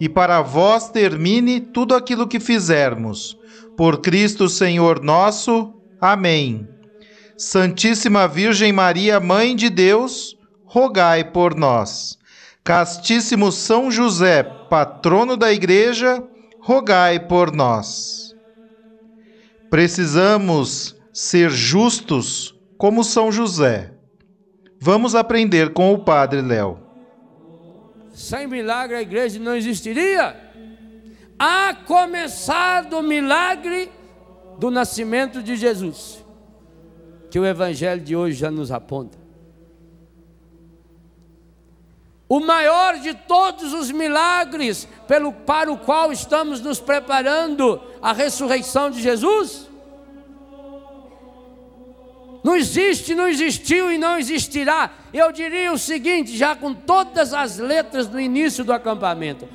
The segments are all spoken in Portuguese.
e para vós termine tudo aquilo que fizermos. Por Cristo Senhor nosso. Amém. Santíssima Virgem Maria, Mãe de Deus, rogai por nós. Castíssimo São José, patrono da Igreja, rogai por nós. Precisamos ser justos como São José. Vamos aprender com o Padre Léo. Sem milagre a igreja não existiria. A começar do milagre do nascimento de Jesus, que o Evangelho de hoje já nos aponta. O maior de todos os milagres pelo, para o qual estamos nos preparando, a ressurreição de Jesus. Não existe, não existiu e não existirá. Eu diria o seguinte, já com todas as letras no início do acampamento: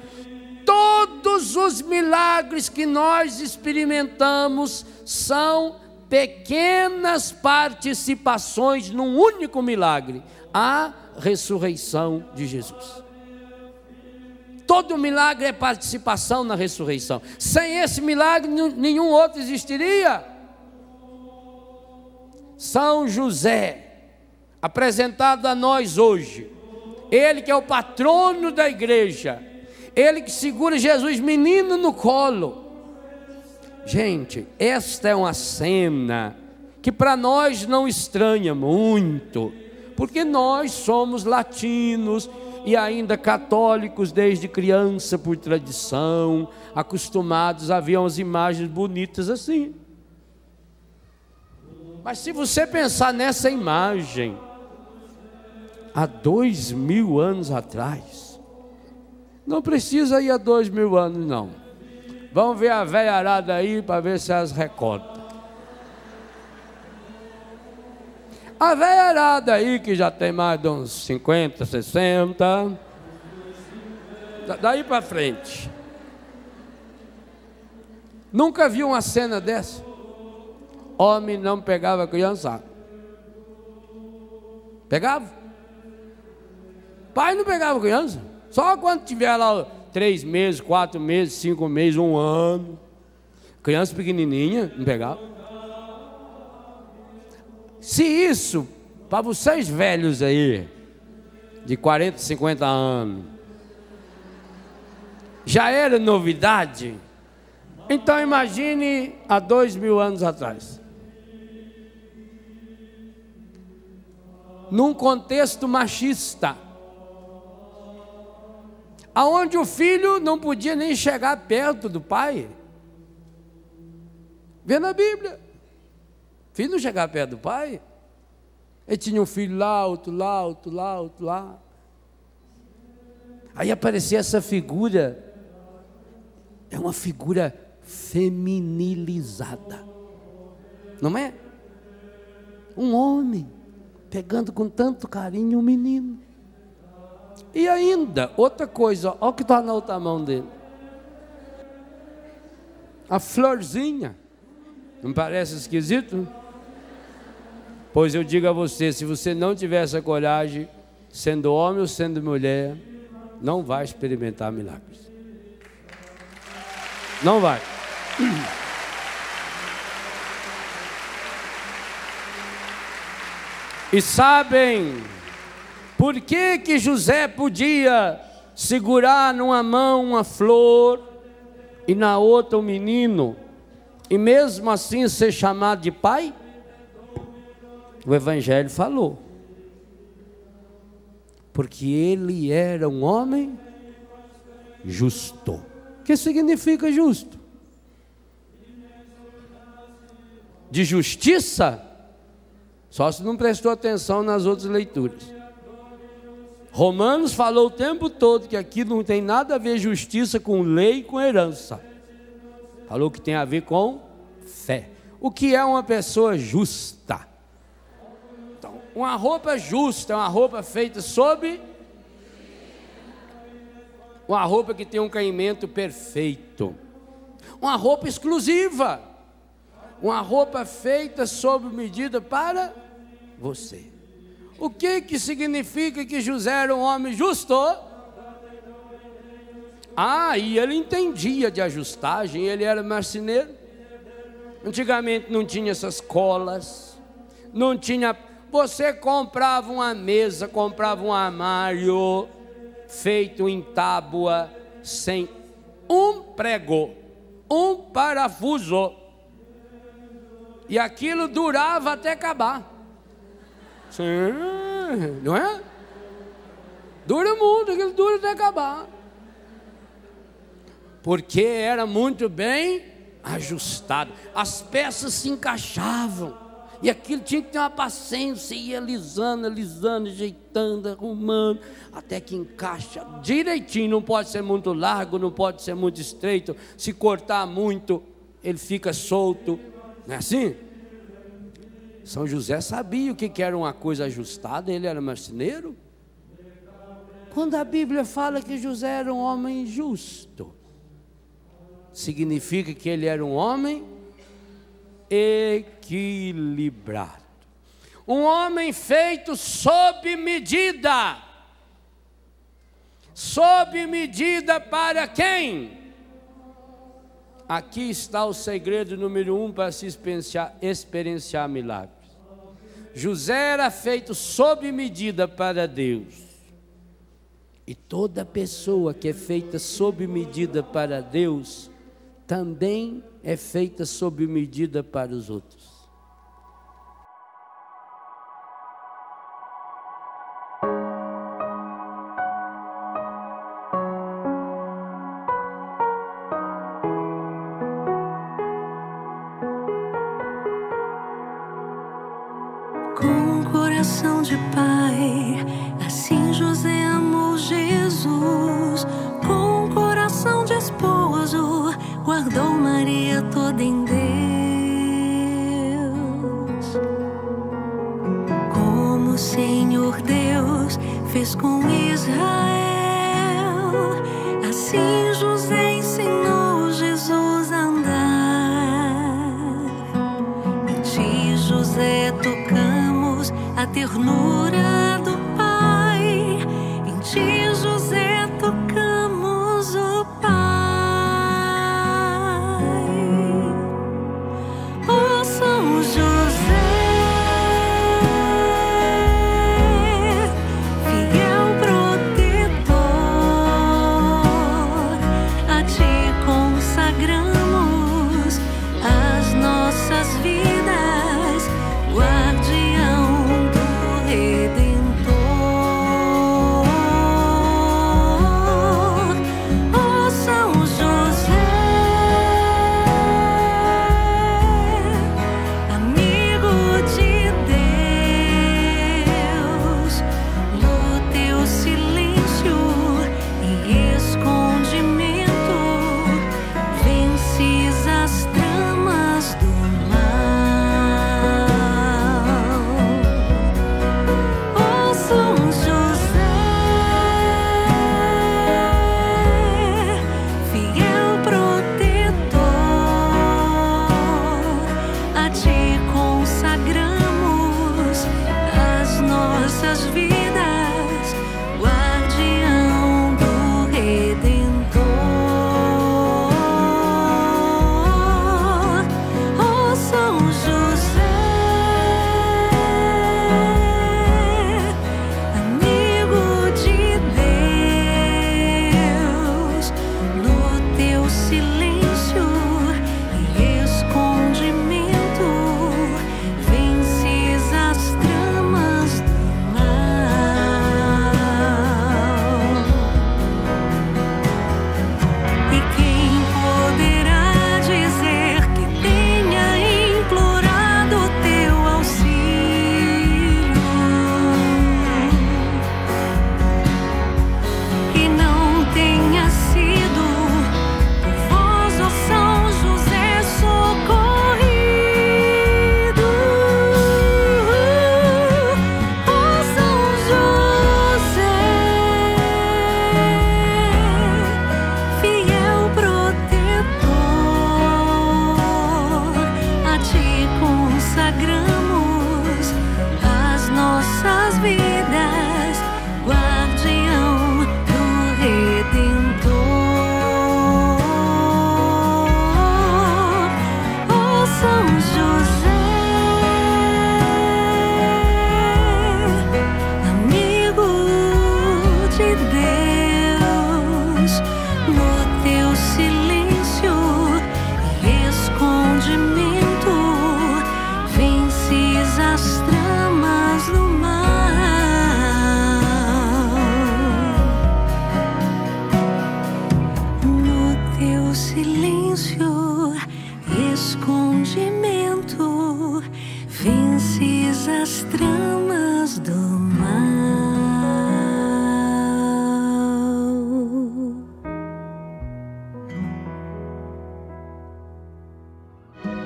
todos os milagres que nós experimentamos são pequenas participações num único milagre a ressurreição de Jesus. Todo milagre é participação na ressurreição. Sem esse milagre, nenhum outro existiria. São José, apresentado a nós hoje, ele que é o patrono da igreja, ele que segura Jesus menino no colo. Gente, esta é uma cena que para nós não estranha muito, porque nós somos latinos e ainda católicos desde criança por tradição, acostumados a ver umas imagens bonitas assim. Mas se você pensar nessa imagem, há dois mil anos atrás, não precisa ir a dois mil anos, não. Vamos ver a velha arada aí para ver se elas recordam. A velha arada aí, que já tem mais de uns 50, 60, daí para frente. Nunca viu uma cena dessa? Homem não pegava criança. Pegava? Pai não pegava criança. Só quando tiver lá três meses, quatro meses, cinco meses, um ano. Criança pequenininha, não pegava. Se isso, para vocês velhos aí, de 40, 50 anos, já era novidade, então imagine há dois mil anos atrás. Num contexto machista, aonde o filho não podia nem chegar perto do pai. Vê na Bíblia. O filho não chegava perto do pai. Ele tinha um filho lá, outro lá, outro lá, outro lá. Aí aparecia essa figura. É uma figura feminilizada. Não é? Um homem pegando com tanto carinho o menino. E ainda, outra coisa, olha o que está na outra mão dele. A florzinha. Não parece esquisito? Pois eu digo a você: se você não tiver essa coragem, sendo homem ou sendo mulher, não vai experimentar milagres. Não vai. E sabem por que, que José podia segurar numa mão uma flor e na outra um menino? e mesmo assim ser chamado de pai? O Evangelho falou. Porque ele era um homem justo. O que significa justo? De justiça? Só se não prestou atenção nas outras leituras. Romanos falou o tempo todo que aqui não tem nada a ver justiça com lei e com herança. Falou que tem a ver com fé. O que é uma pessoa justa? Então, uma roupa justa é uma roupa feita sob uma roupa que tem um caimento perfeito. Uma roupa exclusiva. Uma roupa feita sob medida para você. O que que significa que José era um homem justo? Ah, e ele entendia de ajustagem, ele era marceneiro. Antigamente não tinha essas colas, não tinha. Você comprava uma mesa, comprava um armário feito em tábua, sem um prego, um parafuso, e aquilo durava até acabar. Sim, não é? Dura muito, aquilo dura até acabar. Porque era muito bem ajustado. As peças se encaixavam. E aquilo tinha que ter uma paciência, ia alisando, alisando, ajeitando, arrumando, até que encaixa direitinho. Não pode ser muito largo, não pode ser muito estreito. Se cortar muito, ele fica solto. Não é assim? São José sabia o que era uma coisa ajustada, ele era marceneiro. Quando a Bíblia fala que José era um homem justo, significa que ele era um homem equilibrado. Um homem feito sob medida. Sob medida para quem? Aqui está o segredo número um para se experienciar, experienciar milagres. José era feito sob medida para Deus. E toda pessoa que é feita sob medida para Deus, também é feita sob medida para os outros. coração de pai. Assim José amou Jesus com um coração de esposo, guardou Maria toda em Deus. Como o Senhor Deus fez com Israel. ternura.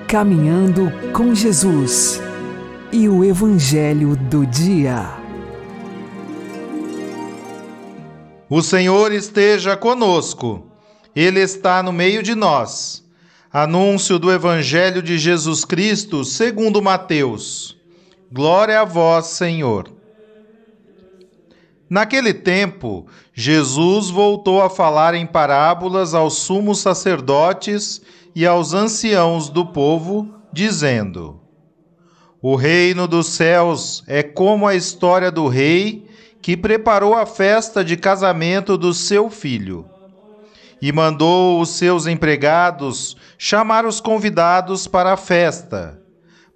Caminhando com Jesus e o Evangelho do Dia. O Senhor esteja conosco, Ele está no meio de nós. Anúncio do Evangelho de Jesus Cristo segundo Mateus. Glória a vós, Senhor. Naquele tempo, Jesus voltou a falar em parábolas aos sumos sacerdotes e aos anciãos do povo, dizendo: O reino dos céus é como a história do rei que preparou a festa de casamento do seu filho. E mandou os seus empregados chamar os convidados para a festa,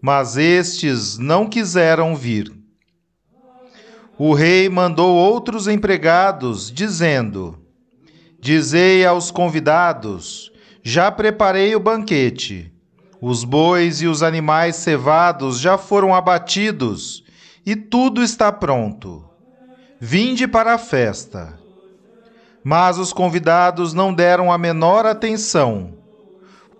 mas estes não quiseram vir. O rei mandou outros empregados, dizendo: Dizei aos convidados: já preparei o banquete. Os bois e os animais cevados já foram abatidos, e tudo está pronto. Vinde para a festa. Mas os convidados não deram a menor atenção.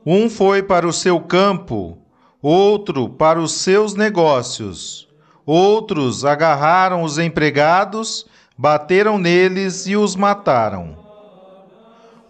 Um foi para o seu campo, outro para os seus negócios. Outros agarraram os empregados, bateram neles e os mataram.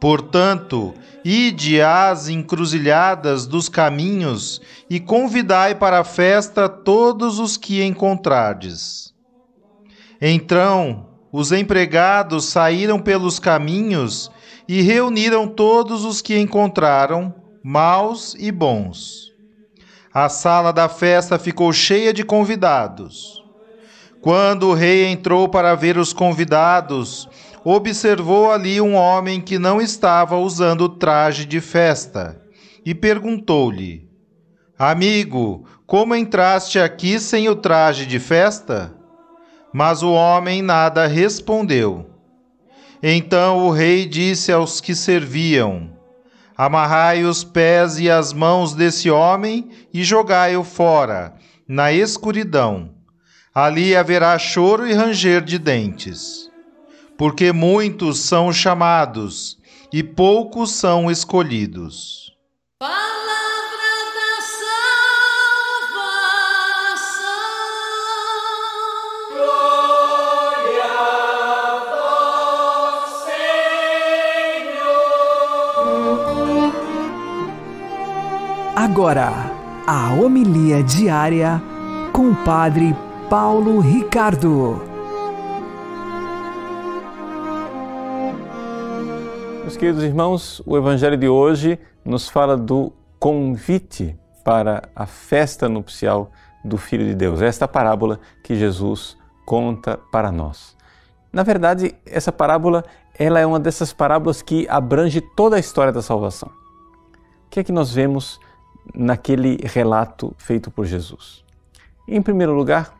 Portanto, ide às encruzilhadas dos caminhos e convidai para a festa todos os que encontrardes. Então, os empregados saíram pelos caminhos e reuniram todos os que encontraram, maus e bons. A sala da festa ficou cheia de convidados. Quando o rei entrou para ver os convidados, observou ali um homem que não estava usando traje de festa e perguntou-lhe: Amigo, como entraste aqui sem o traje de festa? Mas o homem nada respondeu. Então o rei disse aos que serviam: Amarrai os pés e as mãos desse homem e jogai-o fora, na escuridão. Ali haverá choro e ranger de dentes porque muitos são chamados e poucos são escolhidos. Palavra da salvação. Glória a vós, Senhor. Agora, a homilia diária com o Padre Paulo Ricardo. Meus queridos irmãos, o Evangelho de hoje nos fala do convite para a festa nupcial do Filho de Deus. Esta parábola que Jesus conta para nós. Na verdade, essa parábola ela é uma dessas parábolas que abrange toda a história da salvação. O que é que nós vemos naquele relato feito por Jesus? Em primeiro lugar,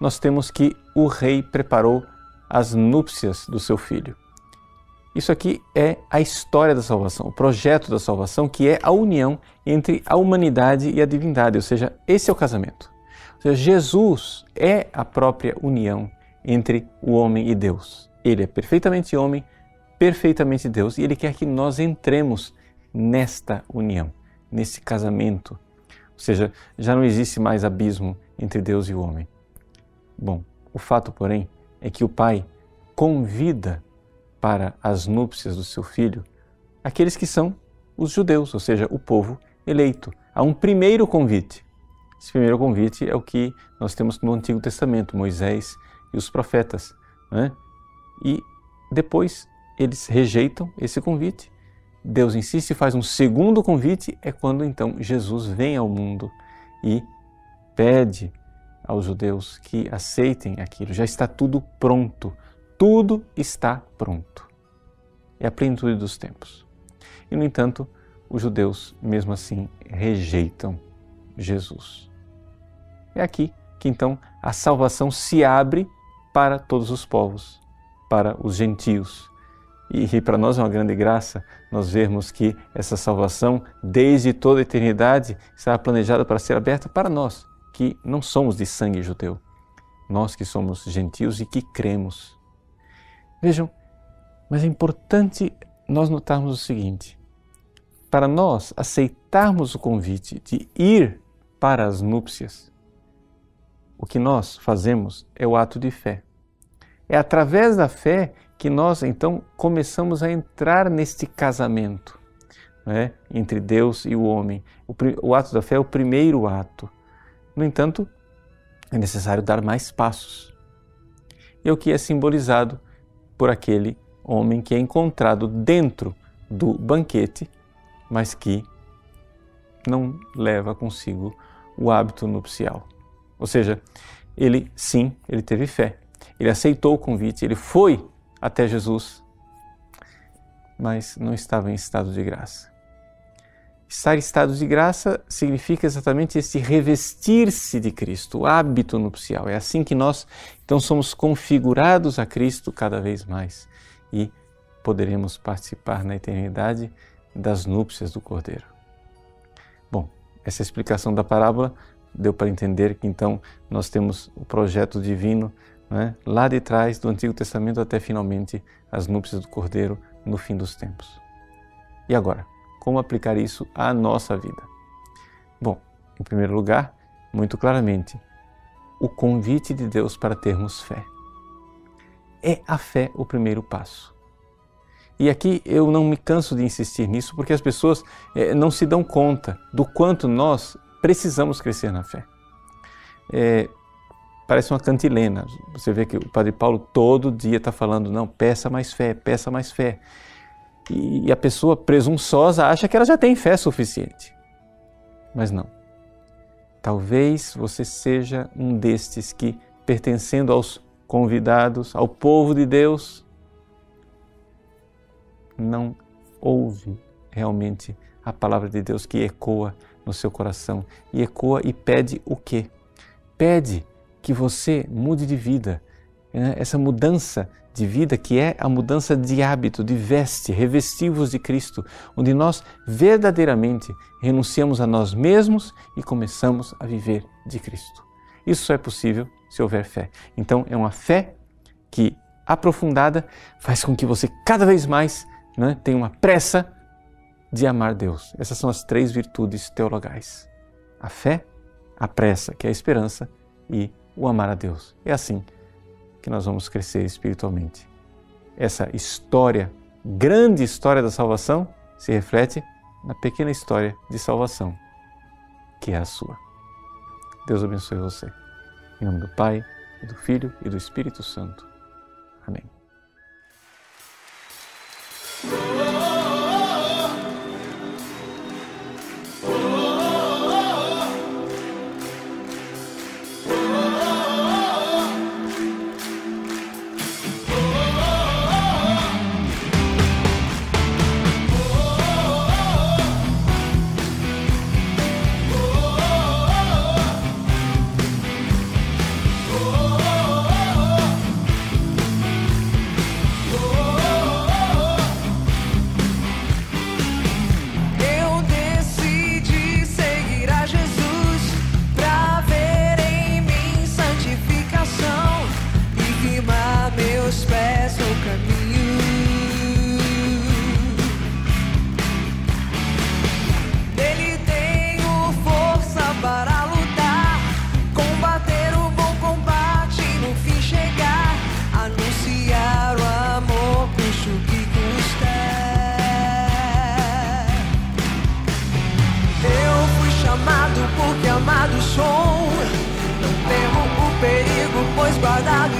nós temos que o rei preparou as núpcias do seu filho. Isso aqui é a história da salvação, o projeto da salvação, que é a união entre a humanidade e a divindade, ou seja, esse é o casamento. Ou seja, Jesus é a própria união entre o homem e Deus. Ele é perfeitamente homem, perfeitamente Deus, e ele quer que nós entremos nesta união, nesse casamento. Ou seja, já não existe mais abismo entre Deus e o homem. Bom, o fato, porém, é que o Pai convida para as núpcias do seu filho aqueles que são os judeus, ou seja, o povo eleito. Há um primeiro convite. Esse primeiro convite é o que nós temos no Antigo Testamento, Moisés e os profetas. Né? E depois eles rejeitam esse convite. Deus insiste e faz um segundo convite, é quando então Jesus vem ao mundo e pede aos judeus que aceitem aquilo. Já está tudo pronto tudo está pronto. É a plenitude dos tempos. E, no entanto, os judeus, mesmo assim, rejeitam Jesus. É aqui que então a salvação se abre para todos os povos, para os gentios. E, para nós é uma grande graça nós vermos que essa salvação, desde toda a eternidade, está planejada para ser aberta para nós, que não somos de sangue judeu, nós que somos gentios e que cremos. Vejam, mas é importante nós notarmos o seguinte: para nós aceitarmos o convite de ir para as núpcias, o que nós fazemos é o ato de fé. É através da fé que nós então começamos a entrar neste casamento né, entre Deus e o homem. O, o ato da fé é o primeiro ato. No entanto, é necessário dar mais passos. E o que é simbolizado por aquele homem que é encontrado dentro do banquete, mas que não leva consigo o hábito nupcial. Ou seja, ele sim, ele teve fé, ele aceitou o convite, ele foi até Jesus, mas não estava em estado de graça. Estar em estado de graça significa exatamente esse revestir-se de Cristo, o hábito nupcial. É assim que nós então somos configurados a Cristo cada vez mais e poderemos participar na eternidade das núpcias do Cordeiro. Bom, essa explicação da parábola deu para entender que então nós temos o projeto divino né, lá de trás do Antigo Testamento até finalmente as núpcias do Cordeiro no fim dos tempos. E agora, como aplicar isso à nossa vida? Bom, em primeiro lugar, muito claramente, o convite de Deus para termos fé. É a fé o primeiro passo. E aqui eu não me canso de insistir nisso porque as pessoas eh, não se dão conta do quanto nós precisamos crescer na fé. É, parece uma cantilena. Você vê que o Padre Paulo todo dia está falando: não, peça mais fé, peça mais fé. E a pessoa presunçosa acha que ela já tem fé suficiente. Mas não. Talvez você seja um destes que, pertencendo aos convidados, ao povo de Deus, não ouve realmente a palavra de Deus que ecoa no seu coração e ecoa e pede o quê? Pede que você mude de vida. Né? Essa mudança de vida que é a mudança de hábito, de veste, revestivos de Cristo, onde nós verdadeiramente renunciamos a nós mesmos e começamos a viver de Cristo. Isso só é possível se houver fé. Então é uma fé que aprofundada faz com que você cada vez mais né, tenha uma pressa de amar Deus. Essas são as três virtudes teologais: a fé, a pressa, que é a esperança, e o amar a Deus. É assim que nós vamos crescer espiritualmente. Essa história, grande história da salvação, se reflete na pequena história de salvação, que é a sua. Deus abençoe você. Em nome do Pai, do Filho e do Espírito Santo. Amém.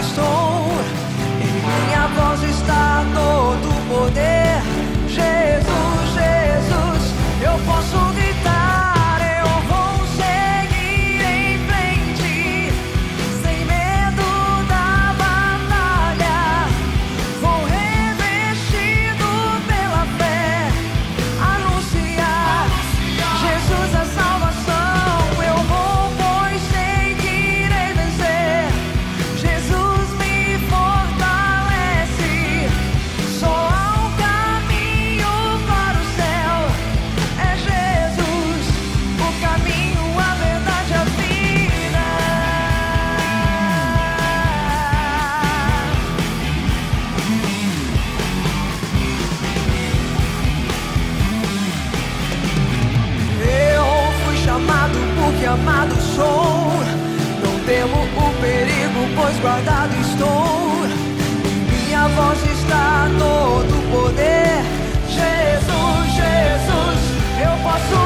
estou. Em minha voz está todo o poder. Jesus, Jesus, eu posso amado sou. Não temo o perigo, pois guardado estou. Minha voz está todo o poder. Jesus, Jesus, eu posso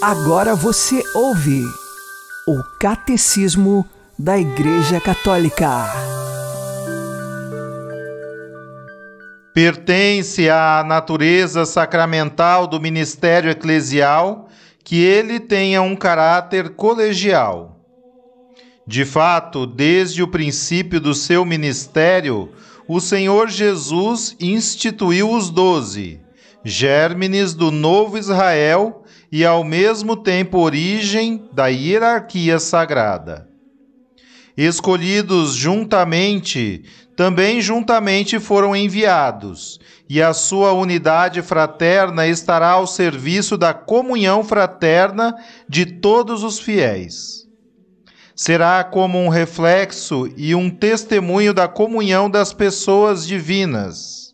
Agora você ouve o Catecismo da Igreja Católica. Pertence à natureza sacramental do ministério eclesial que ele tenha um caráter colegial. De fato, desde o princípio do seu ministério, o Senhor Jesus instituiu os doze, gérmenes do novo Israel e ao mesmo tempo origem da hierarquia sagrada. Escolhidos juntamente, também juntamente foram enviados, e a sua unidade fraterna estará ao serviço da comunhão fraterna de todos os fiéis. Será como um reflexo e um testemunho da comunhão das pessoas divinas.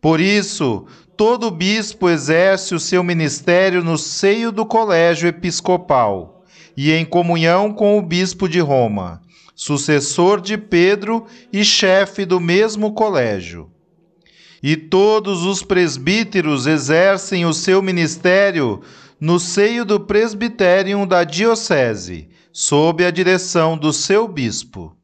Por isso, todo bispo exerce o seu ministério no seio do colégio episcopal e em comunhão com o bispo de Roma, sucessor de Pedro e chefe do mesmo colégio. E todos os presbíteros exercem o seu ministério no seio do presbiterium da diocese, sob a direção do seu bispo.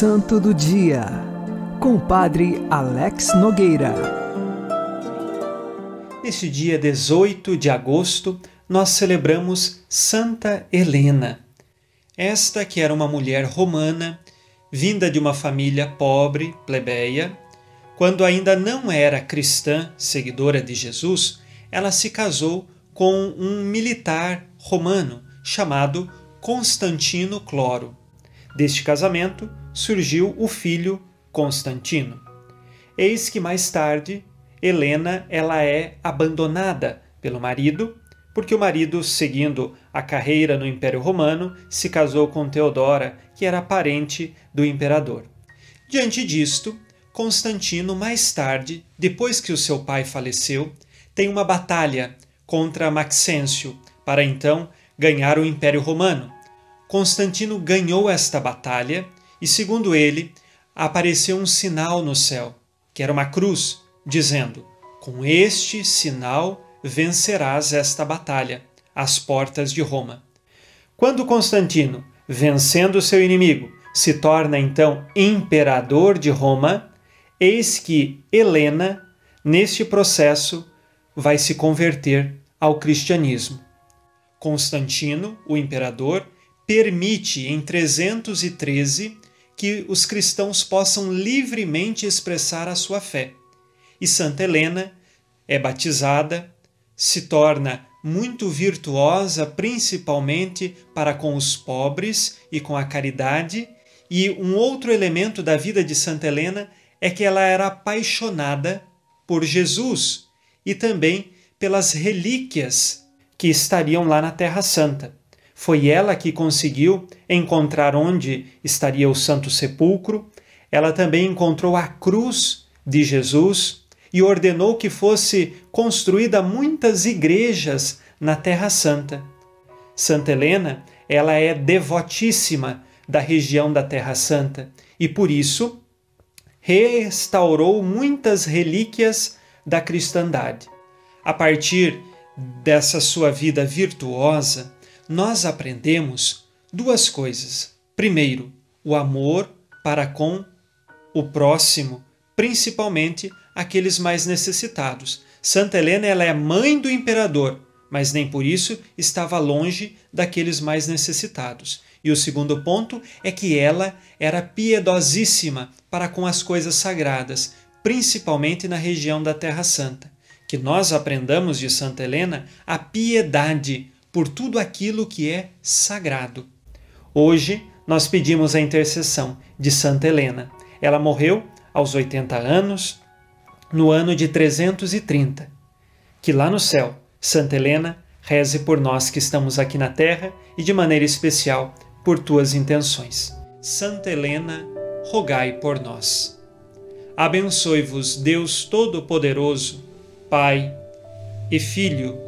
Santo do Dia, com o Padre Alex Nogueira. Neste dia 18 de agosto, nós celebramos Santa Helena. Esta que era uma mulher romana, vinda de uma família pobre, plebeia, quando ainda não era cristã, seguidora de Jesus, ela se casou com um militar romano chamado Constantino Cloro. Deste casamento surgiu o filho Constantino. Eis que mais tarde Helena ela é abandonada pelo marido, porque o marido, seguindo a carreira no Império Romano, se casou com Teodora, que era parente do imperador. Diante disto, Constantino, mais tarde, depois que o seu pai faleceu, tem uma batalha contra Maxêncio para então ganhar o Império Romano. Constantino ganhou esta batalha e, segundo ele, apareceu um sinal no céu, que era uma cruz, dizendo: Com este sinal vencerás esta batalha, às portas de Roma. Quando Constantino, vencendo seu inimigo, se torna então imperador de Roma, eis que Helena, neste processo, vai se converter ao cristianismo. Constantino, o imperador, permite em 313 que os cristãos possam livremente expressar a sua fé. E Santa Helena é batizada, se torna muito virtuosa, principalmente para com os pobres e com a caridade. E um outro elemento da vida de Santa Helena é que ela era apaixonada por Jesus e também pelas relíquias que estariam lá na Terra Santa. Foi ela que conseguiu encontrar onde estaria o Santo Sepulcro. Ela também encontrou a cruz de Jesus e ordenou que fosse construída muitas igrejas na Terra Santa. Santa Helena, ela é devotíssima da região da Terra Santa e por isso restaurou muitas relíquias da cristandade. A partir dessa sua vida virtuosa, nós aprendemos duas coisas. Primeiro, o amor para com o próximo, principalmente aqueles mais necessitados. Santa Helena ela é mãe do imperador, mas nem por isso estava longe daqueles mais necessitados. E o segundo ponto é que ela era piedosíssima para com as coisas sagradas, principalmente na região da Terra Santa. Que nós aprendamos de Santa Helena a piedade por tudo aquilo que é sagrado. Hoje nós pedimos a intercessão de Santa Helena. Ela morreu aos 80 anos, no ano de 330. Que lá no céu, Santa Helena reze por nós que estamos aqui na terra e de maneira especial por tuas intenções. Santa Helena, rogai por nós. Abençoe-vos Deus Todo-Poderoso, Pai e Filho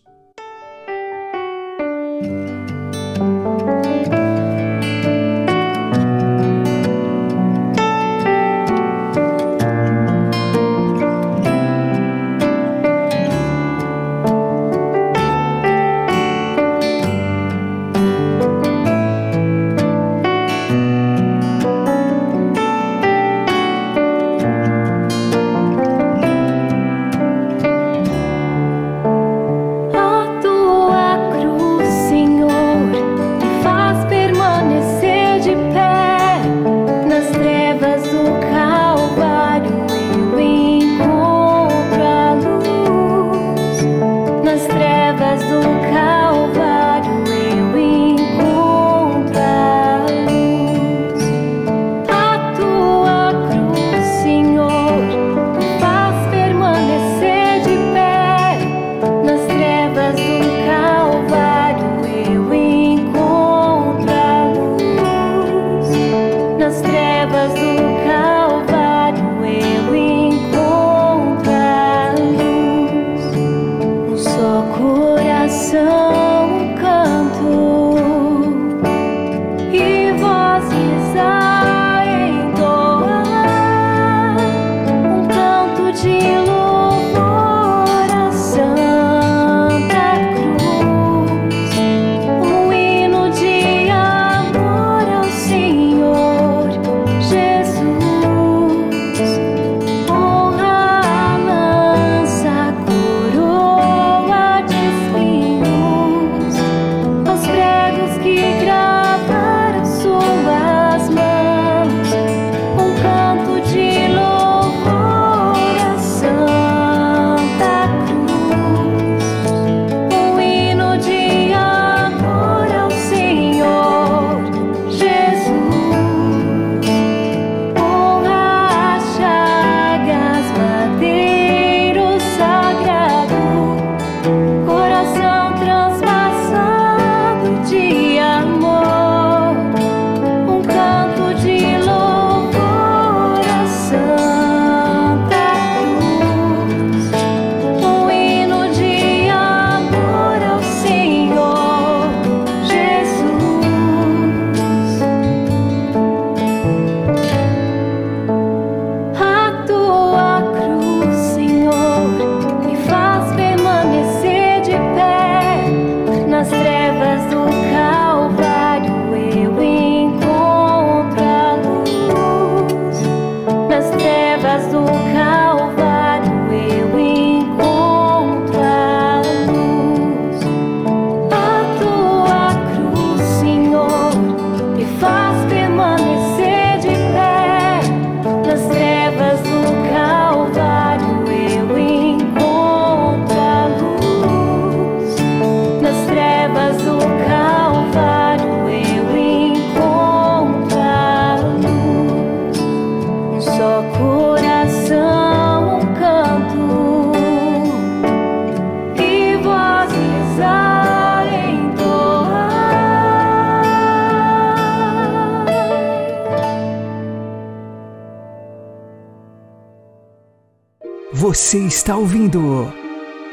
Você está ouvindo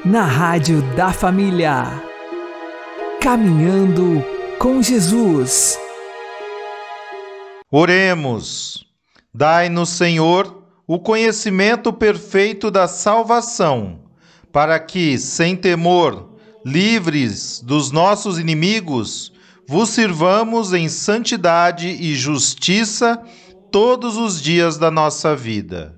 na Rádio da Família. Caminhando com Jesus. Oremos. Dai-nos, Senhor, o conhecimento perfeito da salvação, para que, sem temor, livres dos nossos inimigos, vos sirvamos em santidade e justiça todos os dias da nossa vida.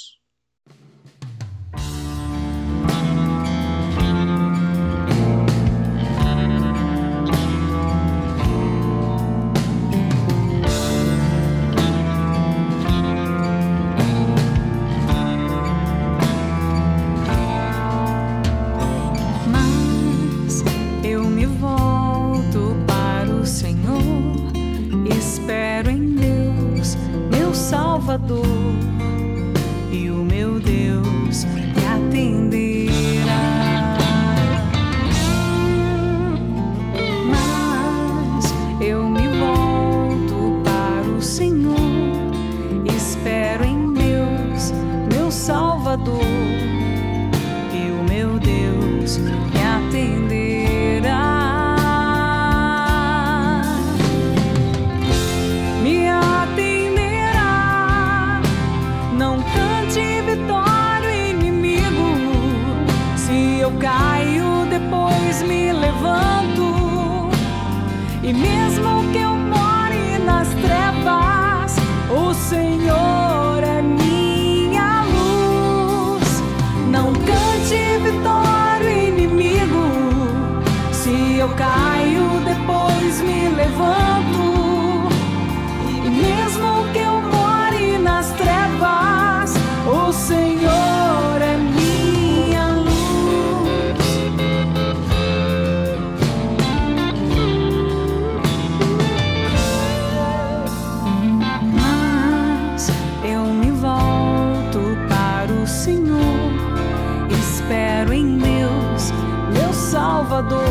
Espero em Deus, meu Salvador,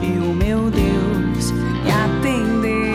e o meu Deus me atenderá.